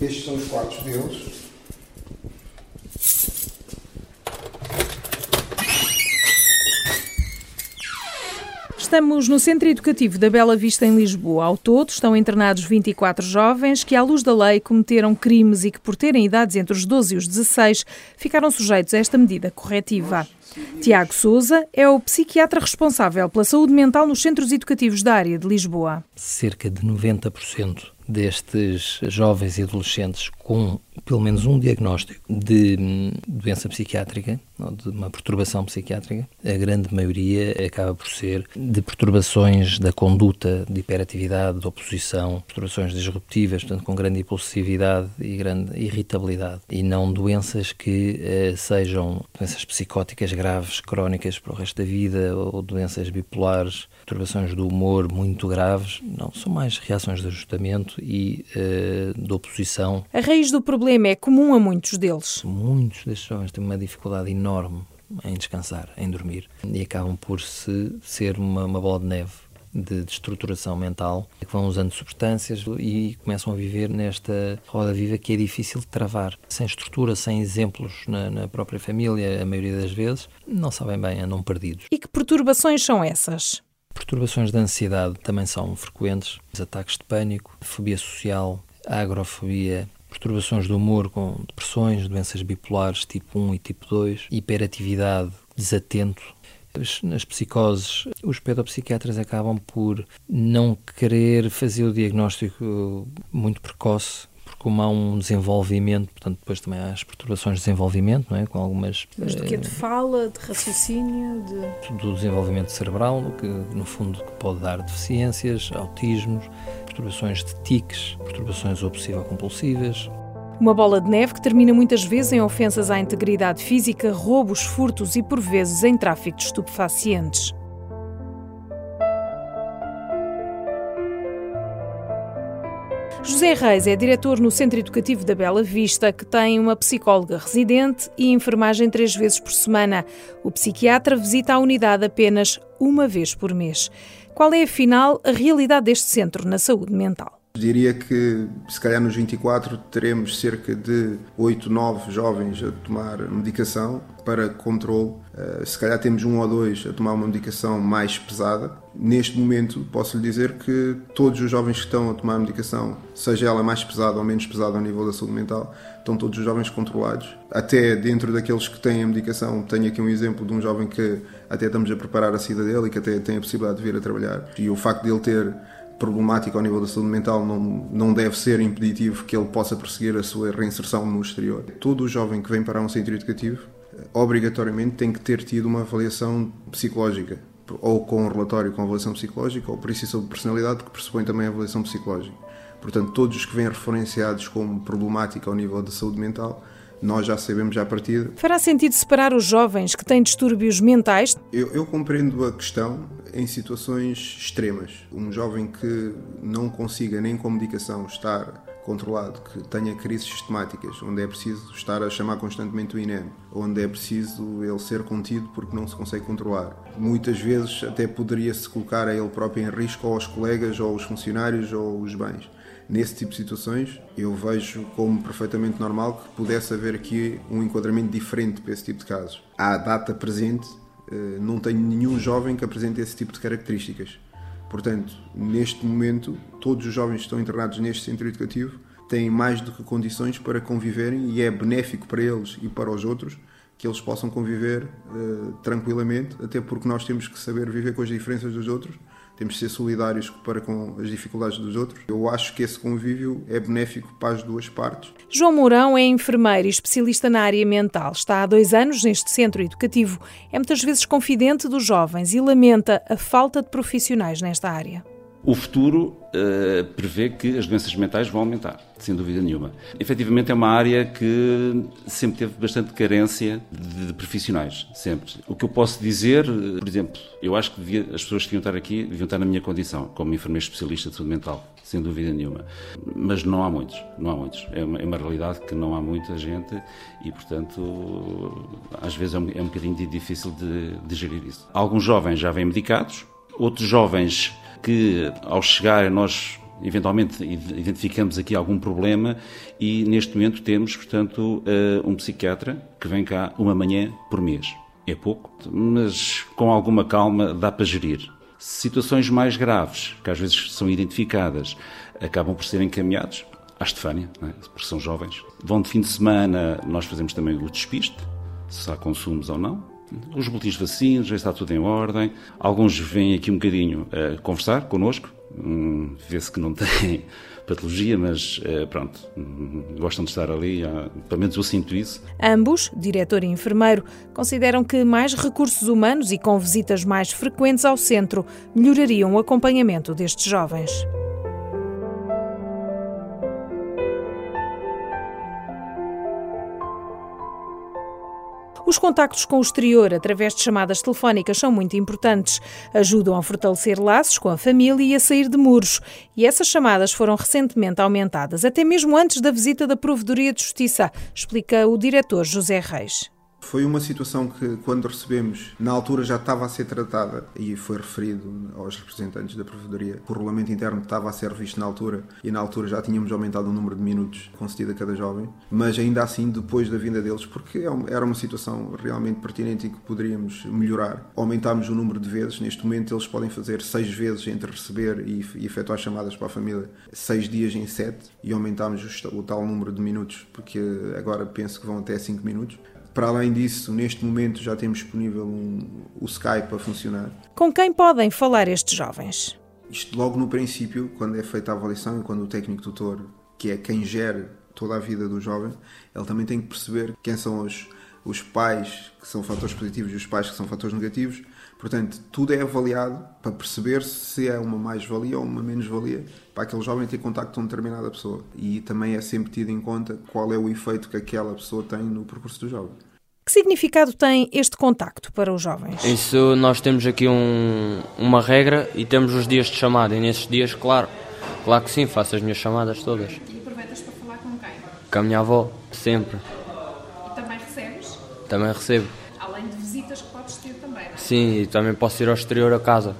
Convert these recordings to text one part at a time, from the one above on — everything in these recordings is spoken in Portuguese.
Estes são os quartos deles. Estamos no Centro Educativo da Bela Vista, em Lisboa. Ao todo, estão internados 24 jovens que, à luz da lei, cometeram crimes e que, por terem idades entre os 12 e os 16, ficaram sujeitos a esta medida corretiva. Tiago Souza é o psiquiatra responsável pela saúde mental nos centros educativos da área de Lisboa. Cerca de 90% destes jovens e adolescentes com pelo menos um diagnóstico de hum, doença psiquiátrica, ou de uma perturbação psiquiátrica, a grande maioria acaba por ser de perturbações da conduta, de hiperatividade, de oposição, perturbações disruptivas, portanto, com grande impulsividade e grande irritabilidade, e não doenças que eh, sejam doenças psicóticas graves, crónicas para o resto da vida, ou doenças bipolares, perturbações do humor muito graves, não, são mais reações de ajustamento e eh, de oposição. A raiz do problema é comum a muitos deles. Muitos destes jovens têm uma dificuldade enorme em descansar, em dormir, e acabam por se ser uma, uma bola de neve de, de, estruturação mental, que vão usando substâncias e começam a viver nesta roda viva que é difícil de travar. Sem estrutura, sem exemplos na, na, própria família, a maioria das vezes, não sabem bem, andam perdidos. E que perturbações são essas? Perturbações da ansiedade também são frequentes, ataques de pânico, fobia social, agrofobia, perturbações do humor com depressões, doenças bipolares tipo 1 e tipo 2, hiperatividade, desatento. Nas psicoses, os pedopsiquiatras acabam por não querer fazer o diagnóstico muito precoce como há um desenvolvimento, portanto, depois também há as perturbações de desenvolvimento, não é? Com algumas. Mas do que é de fala, de raciocínio, de. Do desenvolvimento cerebral, que no fundo que pode dar deficiências, autismos, perturbações de tiques, perturbações obsessivo-compulsivas, uma bola de neve que termina muitas vezes em ofensas à integridade física, roubos, furtos e, por vezes, em tráfico de estupefacientes. José Reis é diretor no Centro Educativo da Bela Vista, que tem uma psicóloga residente e enfermagem três vezes por semana. O psiquiatra visita a unidade apenas uma vez por mês. Qual é, afinal, a realidade deste centro na saúde mental? Diria que, se calhar, nos 24 teremos cerca de 8, 9 jovens a tomar medicação para controle. Eh, se calhar temos um ou dois a tomar uma medicação mais pesada. Neste momento, posso lhe dizer que todos os jovens que estão a tomar medicação, seja ela mais pesada ou menos pesada ao nível da saúde mental, estão todos os jovens controlados. Até dentro daqueles que têm a medicação, tenho aqui um exemplo de um jovem que até estamos a preparar a saída dele e que até tem a possibilidade de vir a trabalhar. E o facto de ele ter problemática ao nível da saúde mental não, não deve ser impeditivo que ele possa prosseguir a sua reinserção no exterior. Todo jovem que vem para um centro educativo, obrigatoriamente tem que ter tido uma avaliação psicológica, ou com um relatório com avaliação psicológica, ou por isso de personalidade, que pressupõe também a avaliação psicológica. Portanto, todos os que vêm referenciados como problemática ao nível da saúde mental nós já sabemos a partida. Fará sentido separar os jovens que têm distúrbios mentais? Eu, eu, compreendo a questão em situações extremas. Um jovem que não consiga nem com medicação estar controlado, que tenha crises sistemáticas, onde é preciso estar a chamar constantemente o INEM, onde é preciso ele ser contido porque não se consegue controlar. Muitas vezes até poderia se colocar a ele próprio em risco ou aos colegas ou aos funcionários ou os bens nesse tipo de situações, eu vejo como perfeitamente normal que pudesse haver aqui um enquadramento diferente para esse tipo de casos. À data presente, eh, não tenho nenhum jovem que apresente esse tipo de características. Portanto, neste momento, todos os jovens que estão internados neste centro educativo têm mais do que condições para conviverem e é benéfico para eles e para os outros que eles possam conviver uh, tranquilamente, até porque nós temos que saber viver com as diferenças dos outros temos de ser solidários para com as dificuldades dos outros. Eu acho que esse convívio é benéfico para as duas partes. João Mourão é enfermeiro e especialista na área mental. Está há dois anos neste centro educativo. É muitas vezes confidente dos jovens e lamenta a falta de profissionais nesta área. O futuro uh, prevê que as doenças mentais vão aumentar, sem dúvida nenhuma. Efetivamente é uma área que sempre teve bastante carência de, de profissionais, sempre. O que eu posso dizer, uh, por exemplo, eu acho que devia, as pessoas que deviam estar aqui deviam estar na minha condição, como enfermeiro especialista de saúde mental, sem dúvida nenhuma. Mas não há muitos, não há muitos. É uma, é uma realidade que não há muita gente e, portanto, às vezes é um, é um bocadinho difícil de, de gerir isso. Alguns jovens já vêm medicados, outros jovens que ao chegar nós eventualmente identificamos aqui algum problema e neste momento temos, portanto, eh, um psiquiatra que vem cá uma manhã por mês. É pouco, mas com alguma calma dá para gerir. Situações mais graves, que às vezes são identificadas, acabam por ser encaminhados à Estefânia, é? porque são jovens. Vão de fim de semana, nós fazemos também o despiste, se há consumos ou não. Os boletins de vacinas, já está tudo em ordem. Alguns vêm aqui um bocadinho a conversar connosco, hum, vê-se que não têm patologia, mas eh, pronto, hum, gostam de estar ali, pelo menos eu sinto isso. Ambos, diretor e enfermeiro, consideram que mais recursos humanos e com visitas mais frequentes ao centro melhorariam o acompanhamento destes jovens. Os contactos com o exterior através de chamadas telefónicas são muito importantes. Ajudam a fortalecer laços com a família e a sair de muros. E essas chamadas foram recentemente aumentadas, até mesmo antes da visita da Provedoria de Justiça, explica o diretor José Reis. Foi uma situação que, quando recebemos, na altura já estava a ser tratada e foi referido aos representantes da Provedoria. O regulamento interno estava a ser visto na altura e na altura já tínhamos aumentado o número de minutos concedido a cada jovem, mas ainda assim, depois da vinda deles, porque é era uma situação realmente pertinente e que poderíamos melhorar, aumentámos o número de vezes. Neste momento, eles podem fazer seis vezes entre receber e, efetuar chamadas para a família, seis dias em sete, e aumentámos o tal número de minutos, porque agora penso que vão até cinco minutos. Para além disso, neste momento já temos disponível um, o Skype a funcionar. Com quem podem falar estes jovens? Isto logo no princípio, quando é feita a avaliação e quando o técnico tutor, que é quem gera toda a vida do jovem, ele também tem que perceber quem são os, os pais que são fatores positivos e os pais que são fatores negativos. Portanto, tudo é avaliado para perceber se é uma mais-valia ou uma menos-valia para aquele jovem ter contacto com determinada pessoa. E também é sempre tido em conta qual é o efeito que aquela pessoa tem no percurso do jovem. Que significado tem este contacto para os jovens? Isso nós temos aqui um, uma regra e temos os dias de chamada. E nesses dias, claro, claro que sim, faço as minhas chamadas todas. E aproveitas para falar com quem? Com a minha avó, sempre. E também recebes? Também recebo. Além de visitas que podes ter também, não é? Sim, e também posso ir ao exterior a casa.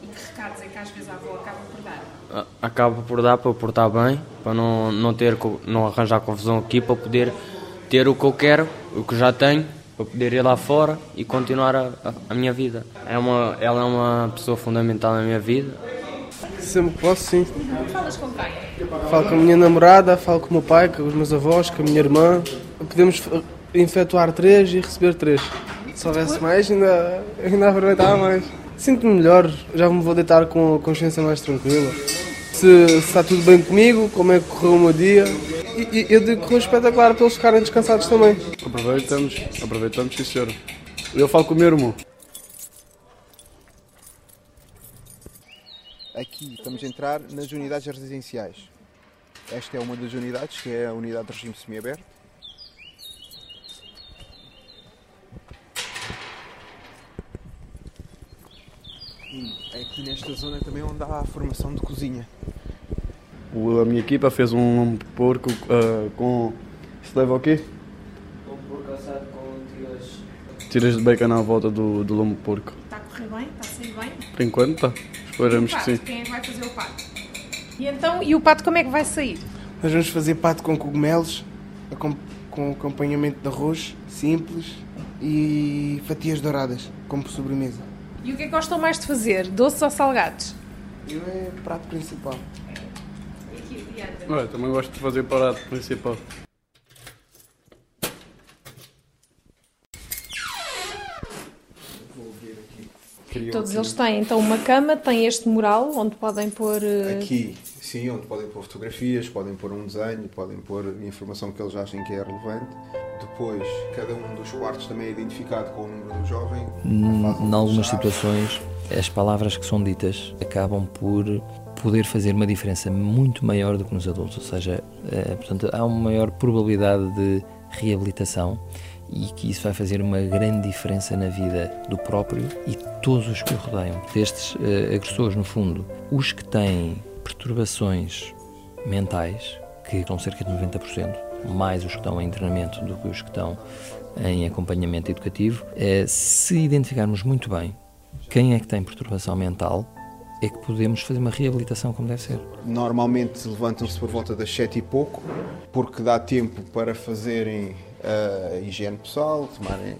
E que recados é que às vezes a avó acaba por dar? Acaba por dar para eu portar bem, para não, não, ter, não arranjar confusão aqui, para poder ter o que eu quero, o que já tenho, para poder ir lá fora e continuar a, a, a minha vida. É uma, ela é uma pessoa fundamental na minha vida. Sempre que posso, sim. Falas com quem? Falo com a minha namorada, falo com o meu pai, com os meus avós, com a minha irmã. Podemos efetuar três e receber três. Se houvesse mais, ainda, ainda aproveitava mais. Sinto-me melhor, já me vou deitar com a consciência mais tranquila. Se, se, está tudo bem comigo, como é que correu o meu dia. E, e eu digo que correu espetacular para eles ficarem descansados também. Aproveitamos, aproveitamos, sim senhor. Eu falo com o meu irmão. Aqui estamos a entrar nas unidades residenciais. Esta é uma das unidades, que é a unidade de regime semiaberto. E aqui nesta zona também é onde há a formação de cozinha. O, a minha equipa fez um porco uh, com. Se leva o quê? Um porco assado com tiras. Tiras de bacon à volta do, do lombo porco. Está a correr bem? Está a sair bem? Por enquanto está. Esperamos que sim. Quem é que vai fazer o pato? E então, e o pato como é que vai sair? Nós vamos fazer pato com cogumelos, com, com acompanhamento de arroz simples e fatias douradas, como sobremesa. E o que é que gostam mais de fazer? Doces ou salgados? Eu é o prato principal. Ué, também gosto de fazer prato principal. Todos eles têm então uma cama, têm este mural onde podem pôr. uh, Aqui, sim, onde podem pôr fotografias, podem pôr um desenho, podem pôr informação que eles achem que é relevante. Depois, cada um dos quartos também é identificado com o número do jovem. Em algumas situações, as palavras que são ditas acabam por poder fazer uma diferença muito maior do que nos adultos, ou seja, eh, portanto, há uma maior probabilidade de reabilitação e que isso vai fazer uma grande diferença na vida do próprio e todos os que o rodeiam. Destes eh, agressores, no fundo, os que têm perturbações mentais, que são cerca de 90%, mais os que estão em treinamento do que os que estão em acompanhamento educativo, eh, se identificarmos muito bem quem é que tem perturbação mental, é que podemos fazer uma reabilitação como deve ser. Normalmente levantam-se por volta das sete e pouco, porque dá tempo para fazerem a higiene pessoal, tomarem,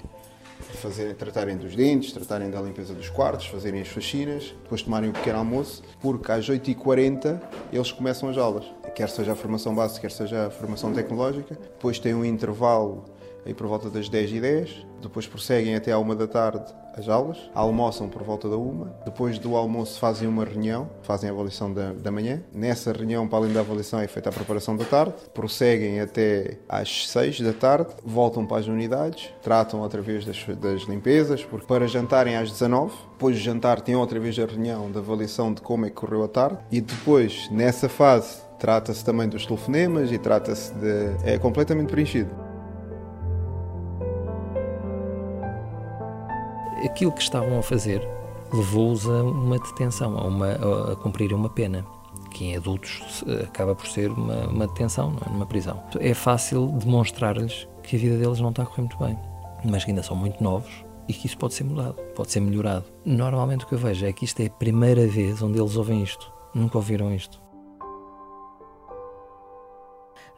fazerem, tratarem dos dentes, tratarem da limpeza dos quartos, fazerem as faxinas, depois tomarem o pequeno almoço, porque às 8h40 eles começam as aulas, quer seja a formação básica, quer seja a formação tecnológica, depois tem um intervalo aí por volta das 10h10, depois prosseguem até à 1 da tarde as aulas, almoçam por volta da uma, depois do almoço fazem uma reunião, fazem a avaliação da, da manhã. Nessa reunião, para além da avaliação, é feita a preparação da tarde, prosseguem até às 6 da tarde, voltam para as unidades, tratam outra vez das, das limpezas, porque para jantarem às 19, depois de jantar tem outra vez a reunião da avaliação de como é que correu a tarde, e depois, nessa fase, trata-se também dos telefonemas e trata-se de... é completamente preenchido. aquilo que estavam a fazer levou-os a uma detenção, a, uma, a cumprir uma pena, que em adultos acaba por ser uma, uma detenção, não é? numa prisão. É fácil demonstrar-lhes que a vida deles não está a correr muito bem, mas que ainda são muito novos e que isso pode ser mudado, pode ser melhorado. Normalmente o que eu vejo é que isto é a primeira vez onde eles ouvem isto, nunca ouviram isto.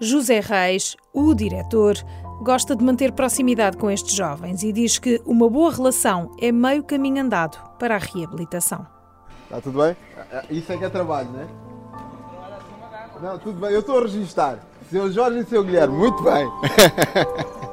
José Reis, o diretor, gosta de manter proximidade com estes jovens e diz que uma boa relação é meio caminho andado para a reabilitação. Está tudo bem? Isso é que é trabalho, não é? Não, tudo bem, eu estou a registrar. Seu Jorge e seu Guilherme, muito bem.